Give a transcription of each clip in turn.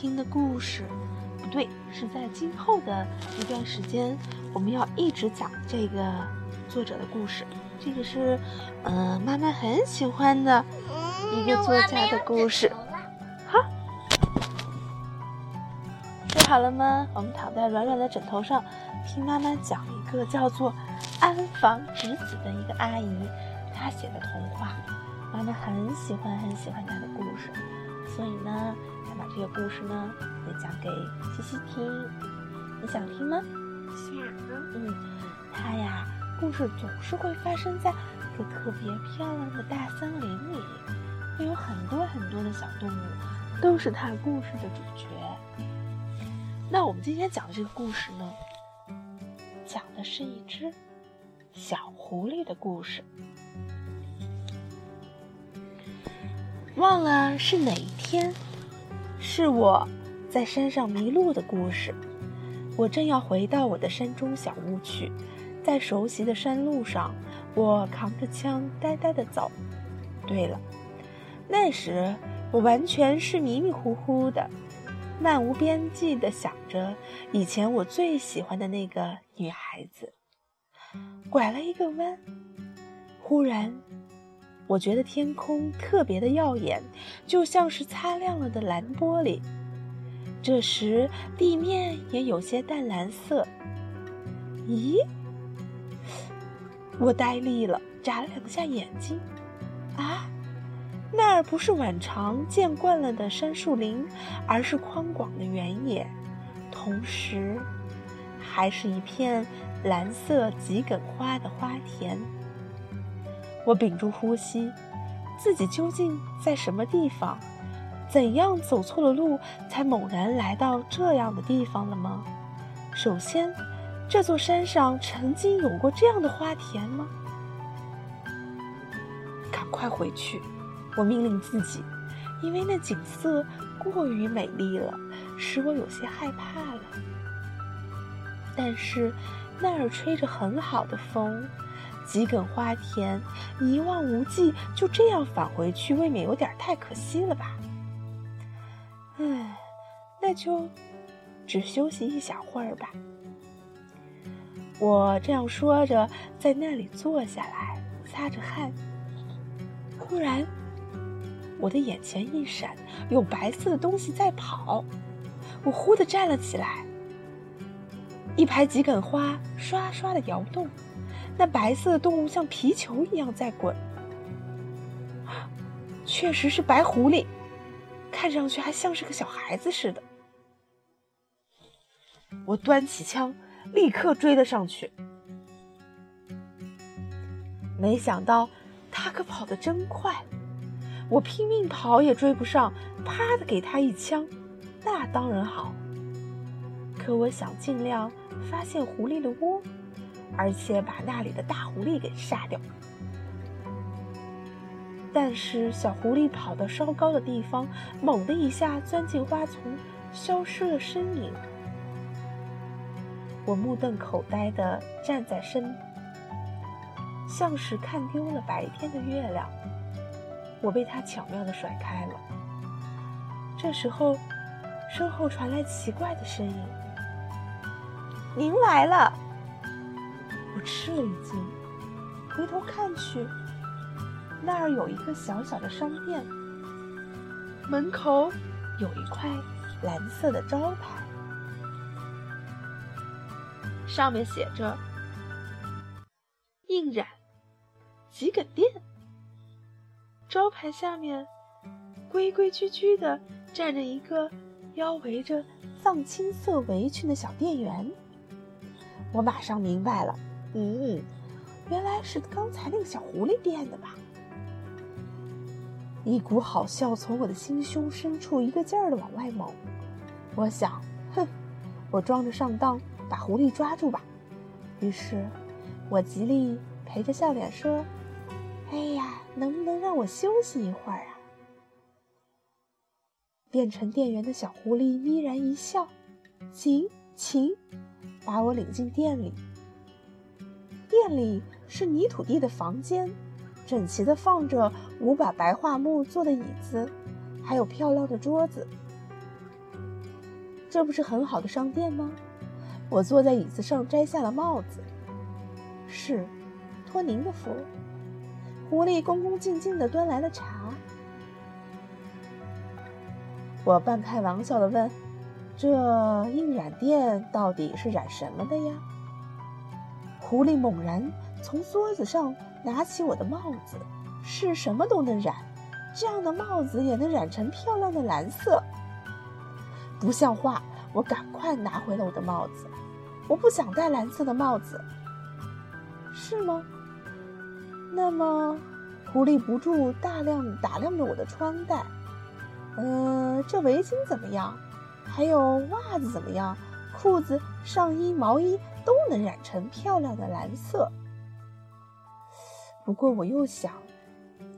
听的故事。不对，是在今后的一段时间，我们要一直讲这个作者的故事。这个是，嗯，妈妈很喜欢的一个作家的故事。好，睡好了吗？我们躺在软软的枕头上，听妈妈讲一个叫做安房直子的一个阿姨。她写的童话，妈妈很喜欢很喜欢她的故事，所以呢，他把这个故事呢也讲给西西听。你想听吗？想。嗯，它呀，故事总是会发生在一个特别漂亮的大森林里，会有很多很多的小动物，都是他故事的主角。那我们今天讲的这个故事呢，讲的是一只小狐狸的故事。忘了是哪一天，是我在山上迷路的故事。我正要回到我的山中小屋去，在熟悉的山路上，我扛着枪呆呆地走。对了，那时我完全是迷迷糊糊的，漫无边际地想着以前我最喜欢的那个女孩子。拐了一个弯，忽然。我觉得天空特别的耀眼，就像是擦亮了的蓝玻璃。这时地面也有些淡蓝色。咦？我呆立了，眨了两下眼睛。啊，那儿不是往常见惯了的杉树林，而是宽广的原野，同时还是一片蓝色桔梗花的花田。我屏住呼吸，自己究竟在什么地方？怎样走错了路，才猛然来到这样的地方了吗？首先，这座山上曾经有过这样的花田吗？赶快回去！我命令自己，因为那景色过于美丽了，使我有些害怕了。但是，那儿吹着很好的风。桔梗花田一望无际，就这样返回去，未免有点太可惜了吧？唉，那就只休息一小会儿吧。我这样说着，在那里坐下来，擦着汗。忽然，我的眼前一闪，有白色的东西在跑。我忽地站了起来，一排桔梗花刷刷的摇动。那白色的动物像皮球一样在滚，确实是白狐狸，看上去还像是个小孩子似的。我端起枪，立刻追了上去。没想到他可跑得真快，我拼命跑也追不上，啪的给他一枪，那当然好。可我想尽量发现狐狸的窝。而且把那里的大狐狸给杀掉。但是小狐狸跑到稍高的地方，猛地一下钻进花丛，消失了身影。我目瞪口呆地站在身，像是看丢了白天的月亮。我被他巧妙地甩开了。这时候，身后传来奇怪的声音：“您来了。”我吃了一惊，回头看去，那儿有一个小小的商店，门口有一块蓝色的招牌，上面写着“印染桔梗店”。招牌下面规规矩矩的站着一个腰围着藏青色围裙的小店员。我马上明白了。嗯，原来是刚才那个小狐狸变的吧？一股好笑从我的心胸深处一个劲儿的往外冒。我想，哼，我装着上当，把狐狸抓住吧。于是，我极力陪着笑脸说：“哎呀，能不能让我休息一会儿啊？”变成店员的小狐狸眯然一笑：“行，请，把我领进店里。”店里是泥土地的房间，整齐地放着五把白桦木做的椅子，还有漂亮的桌子。这不是很好的商店吗？我坐在椅子上，摘下了帽子。是，托您的福。狐狸恭恭敬敬地端来了茶。我半开玩笑地问：“这印染店到底是染什么的呀？”狐狸猛然从桌子上拿起我的帽子，是什么都能染，这样的帽子也能染成漂亮的蓝色。不像话！我赶快拿回了我的帽子，我不想戴蓝色的帽子，是吗？那么，狐狸不住大量打量着我的穿戴。嗯，这围巾怎么样？还有袜子怎么样？裤子、上衣、毛衣都能染成漂亮的蓝色。不过我又想，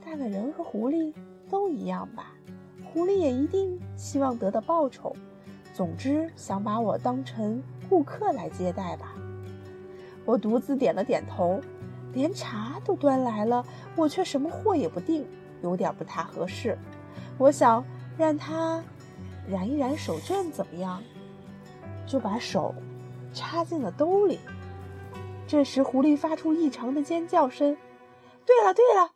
大概人和狐狸都一样吧。狐狸也一定希望得到报酬。总之，想把我当成顾客来接待吧。我独自点了点头，连茶都端来了，我却什么货也不订，有点不太合适。我想。让他染一染手绢怎么样？就把手插进了兜里。这时，狐狸发出异常的尖叫声。对了对了，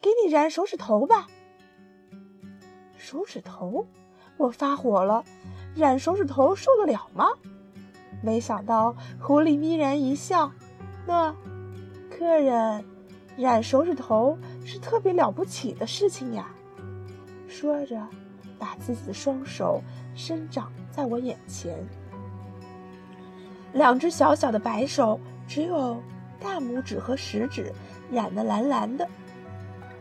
给你染手指头吧。手指头？我发火了。染手指头受得了吗？没想到狐狸眯然一笑。那客人染手指头是特别了不起的事情呀。说着。把自己的双手伸长在我眼前，两只小小的白手，只有大拇指和食指染得蓝蓝的。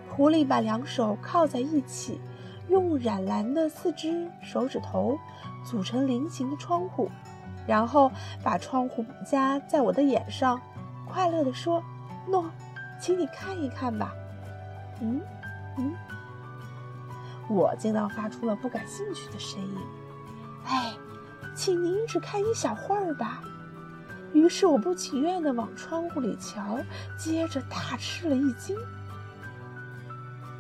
狐狸把两手靠在一起，用染蓝的四只手指头组成菱形的窗户，然后把窗户夹在我的眼上，快乐地说：“诺，请你看一看吧。”嗯，嗯。我尽量发出了不感兴趣的声音。哎，请您只看一小会儿吧。于是我不情愿地往窗户里瞧，接着大吃了一惊。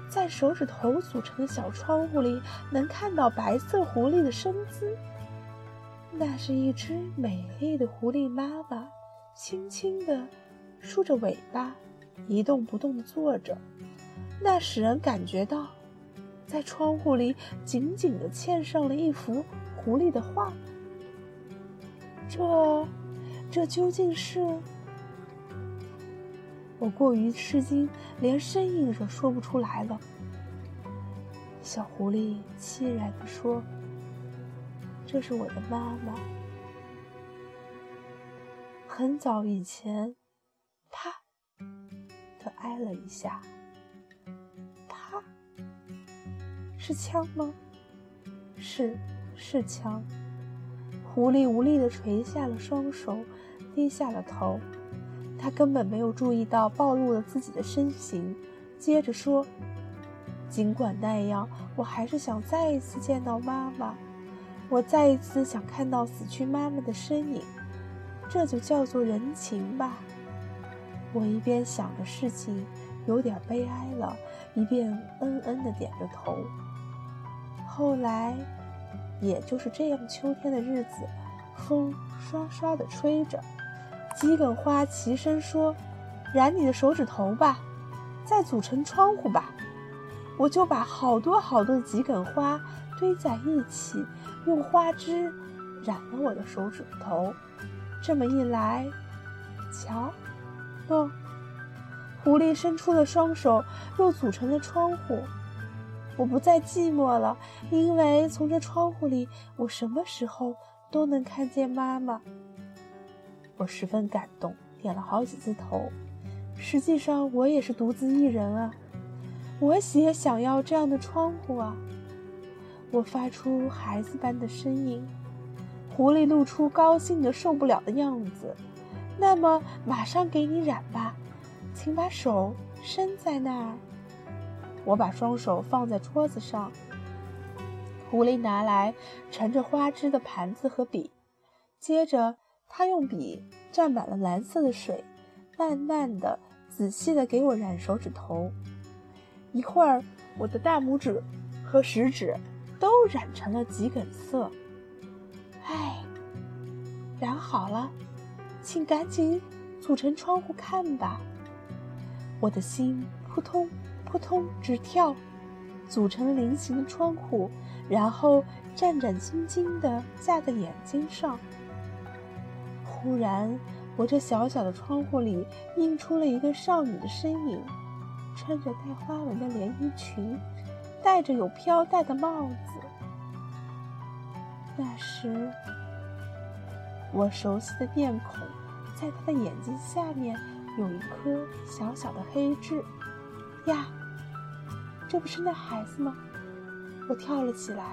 在手指头组成的小窗户里，能看到白色狐狸的身姿。那是一只美丽的狐狸妈妈，轻轻地竖着尾巴，一动不动地坐着，那使人感觉到。在窗户里紧紧地嵌上了一幅狐狸的画。这，这究竟是……我过于吃惊，连声音都说不出来了。小狐狸凄然地说：“这是我的妈妈。很早以前，啪的挨了一下。”啪是枪吗？是，是枪。狐狸无力地垂下了双手，低下了头。他根本没有注意到暴露了自己的身形，接着说：“尽管那样，我还是想再一次见到妈妈。我再一次想看到死去妈妈的身影。这就叫做人情吧。”我一边想着事情有点悲哀了，一边嗯嗯地点着头。后来，也就是这样，秋天的日子，风刷刷地吹着，桔梗花齐声说：“染你的手指头吧，再组成窗户吧。”我就把好多好多的桔梗花堆在一起，用花枝染了我的手指头。这么一来，瞧，哦，狐狸伸出了双手，又组成了窗户。我不再寂寞了，因为从这窗户里，我什么时候都能看见妈妈。我十分感动，点了好几次头。实际上，我也是独自一人啊，我也想要这样的窗户啊。我发出孩子般的声音，狐狸露出高兴的受不了的样子。那么，马上给你染吧，请把手伸在那儿。我把双手放在桌子上，狐狸拿来盛着花枝的盘子和笔，接着他用笔蘸满了蓝色的水，慢慢地仔细的给我染手指头。一会儿，我的大拇指和食指都染成了桔梗色。唉，染好了，请赶紧组成窗户看吧。我的心扑通扑通直跳，组成菱形的窗户，然后战战兢兢地架在眼睛上。忽然，我这小小的窗户里映出了一个少女的身影。穿着带花纹的连衣裙，戴着有飘带的帽子。那时，我熟悉的面孔，在他的眼睛下面有一颗小小的黑痣。呀，这不是那孩子吗？我跳了起来。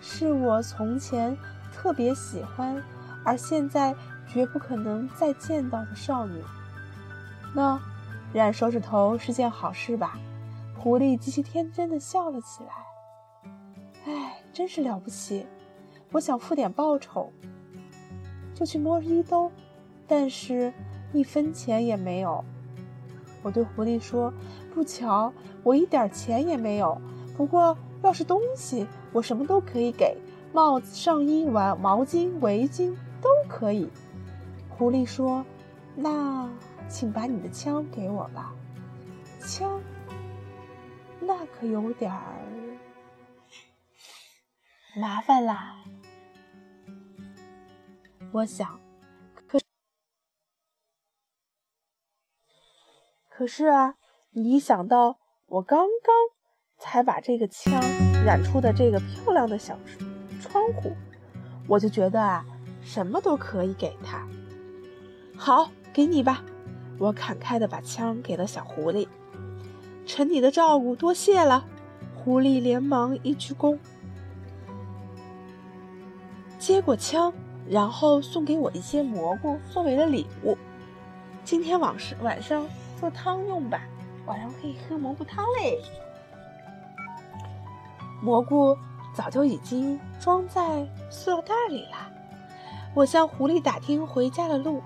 是我从前特别喜欢，而现在绝不可能再见到的少女。那。染手指头是件好事吧？狐狸极其天真的笑了起来。哎，真是了不起！我想付点报酬，就去摸衣兜，但是一分钱也没有。我对狐狸说：“不巧，我一点钱也没有。不过要是东西，我什么都可以给，帽子、上衣、碗、毛巾、围巾都可以。”狐狸说：“那……”请把你的枪给我吧，枪，那可有点儿麻烦啦。我想，可是啊，你一想到我刚刚才把这个枪染出的这个漂亮的小窗户，我就觉得啊，什么都可以给他。好，给你吧。我砍开的把枪给了小狐狸，承你的照顾，多谢了。狐狸连忙一鞠躬，接过枪，然后送给我一些蘑菇作为了礼物。今天晚上晚上做汤用吧，晚上可以喝蘑菇汤嘞。蘑菇早就已经装在塑料袋里了。我向狐狸打听回家的路，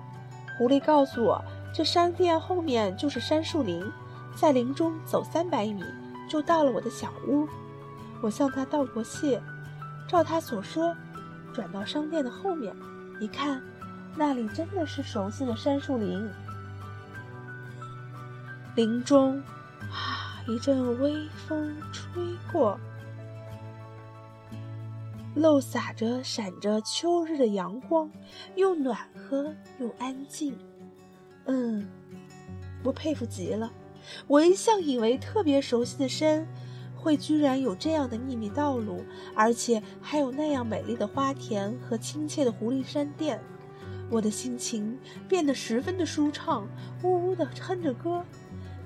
狐狸告诉我。这商店后面就是杉树林，在林中走三百米就到了我的小屋。我向他道过谢，照他所说，转到商店的后面，一看，那里真的是熟悉的杉树林。林中，啊，一阵微风吹过，漏洒着、闪着秋日的阳光，又暖和又安静。嗯，我佩服极了。我一向以为特别熟悉的山，会居然有这样的秘密道路，而且还有那样美丽的花田和亲切的狐狸山店。我的心情变得十分的舒畅，呜呜地哼着歌，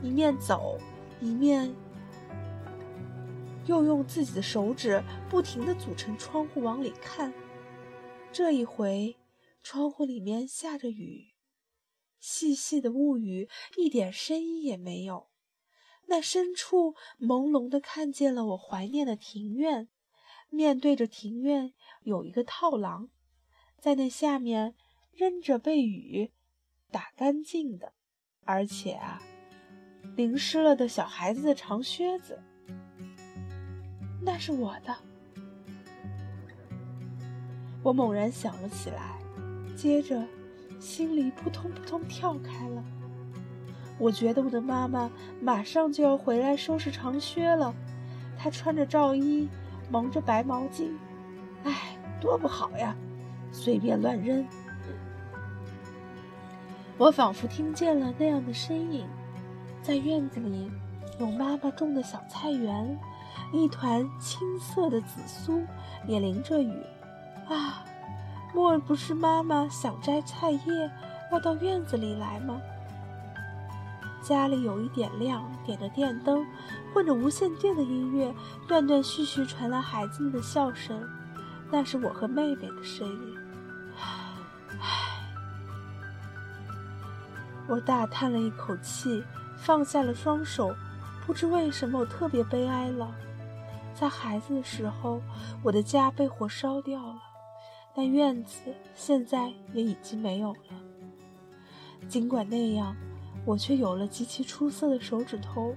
一面走，一面又用自己的手指不停地组成窗户往里看。这一回，窗户里面下着雨。细细的雾雨，一点声音也没有。那深处朦胧的看见了我怀念的庭院，面对着庭院有一个套廊，在那下面扔着被雨打干净的，而且啊，淋湿了的小孩子的长靴子。那是我的。我猛然想了起来，接着。心里扑通扑通跳开了。我觉得我的妈妈马上就要回来收拾长靴了。她穿着罩衣，蒙着白毛巾，哎，多不好呀！随便乱扔。我仿佛听见了那样的身影，在院子里有妈妈种的小菜园，一团青色的紫苏也淋着雨，啊！莫不是妈妈想摘菜叶，要到院子里来吗？家里有一点亮，点着电灯，混着无线电的音乐，断断续续传来孩子们的笑声，那是我和妹妹的声音。唉，我大叹了一口气，放下了双手。不知为什么，我特别悲哀了。在孩子的时候，我的家被火烧掉了。但院子现在也已经没有了。尽管那样，我却有了极其出色的手指头。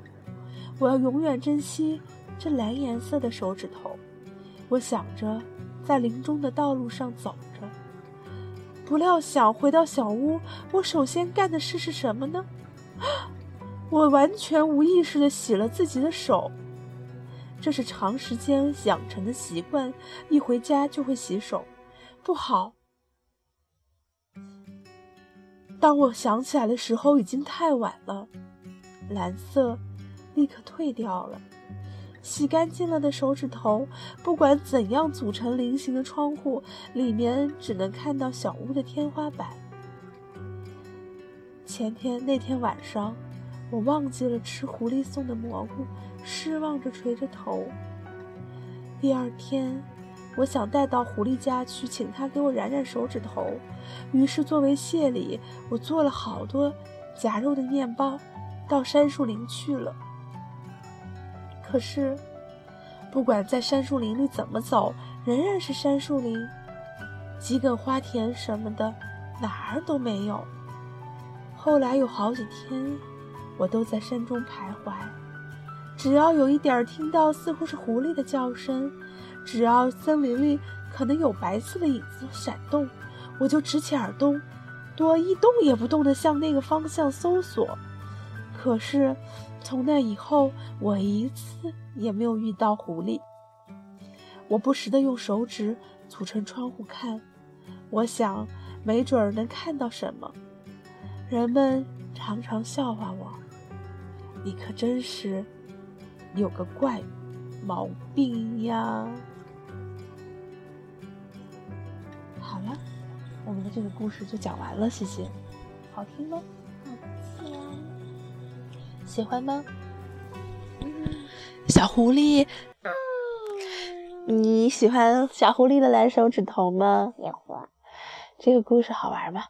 我要永远珍惜这蓝颜色的手指头。我想着，在林中的道路上走着。不料想回到小屋，我首先干的事是什么呢？我完全无意识的洗了自己的手。这是长时间养成的习惯，一回家就会洗手，不好。当我想起来的时候，已经太晚了，蓝色立刻退掉了。洗干净了的手指头，不管怎样组成菱形的窗户，里面只能看到小屋的天花板。前天那天晚上，我忘记了吃狐狸送的蘑菇，失望着垂着头。第二天，我想带到狐狸家去，请他给我染染手指头，于是作为谢礼，我做了好多夹肉的面包，到杉树林去了。可是，不管在杉树林里怎么走，仍然是杉树林，几梗花田什么的，哪儿都没有。后来有好几天，我都在山中徘徊，只要有一点听到似乎是狐狸的叫声，只要森林里可能有白色的影子闪动，我就直起耳朵，多一动也不动地向那个方向搜索。可是。从那以后，我一次也没有遇到狐狸。我不时地用手指组成窗户看，我想没准儿能看到什么。人们常常笑话我：“你可真是有个怪毛病呀！”好了，我们的这个故事就讲完了，谢谢。好听吗？喜欢吗？小狐狸，你喜欢小狐狸的蓝手指头吗？喜欢。这个故事好玩吗？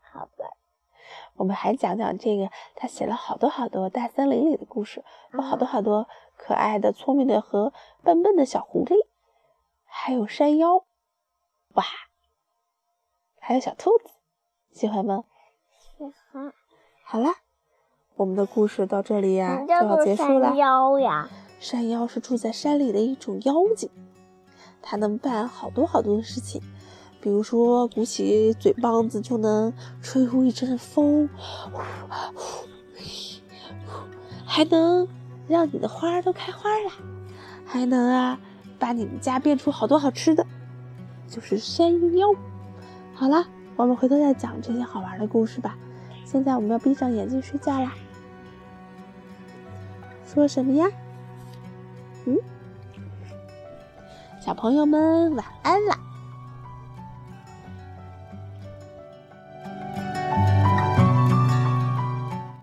好玩。我们还讲讲这个，他写了好多好多大森林里的故事，有好多好多可爱的、聪明的和笨笨的小狐狸，还有山妖，哇，还有小兔子，喜欢吗？喜欢。好啦。我们的故事到这里呀就要结束了。山妖呀，山妖是住在山里的一种妖精，它能办好多好多的事情，比如说鼓起嘴棒子就能吹出一阵风，还能让你的花儿都开花了，还能啊把你们家变出好多好吃的，就是山妖。好了，我们回头再讲这些好玩的故事吧。现在我们要闭上眼睛睡觉啦。说什么呀？嗯，小朋友们晚安啦。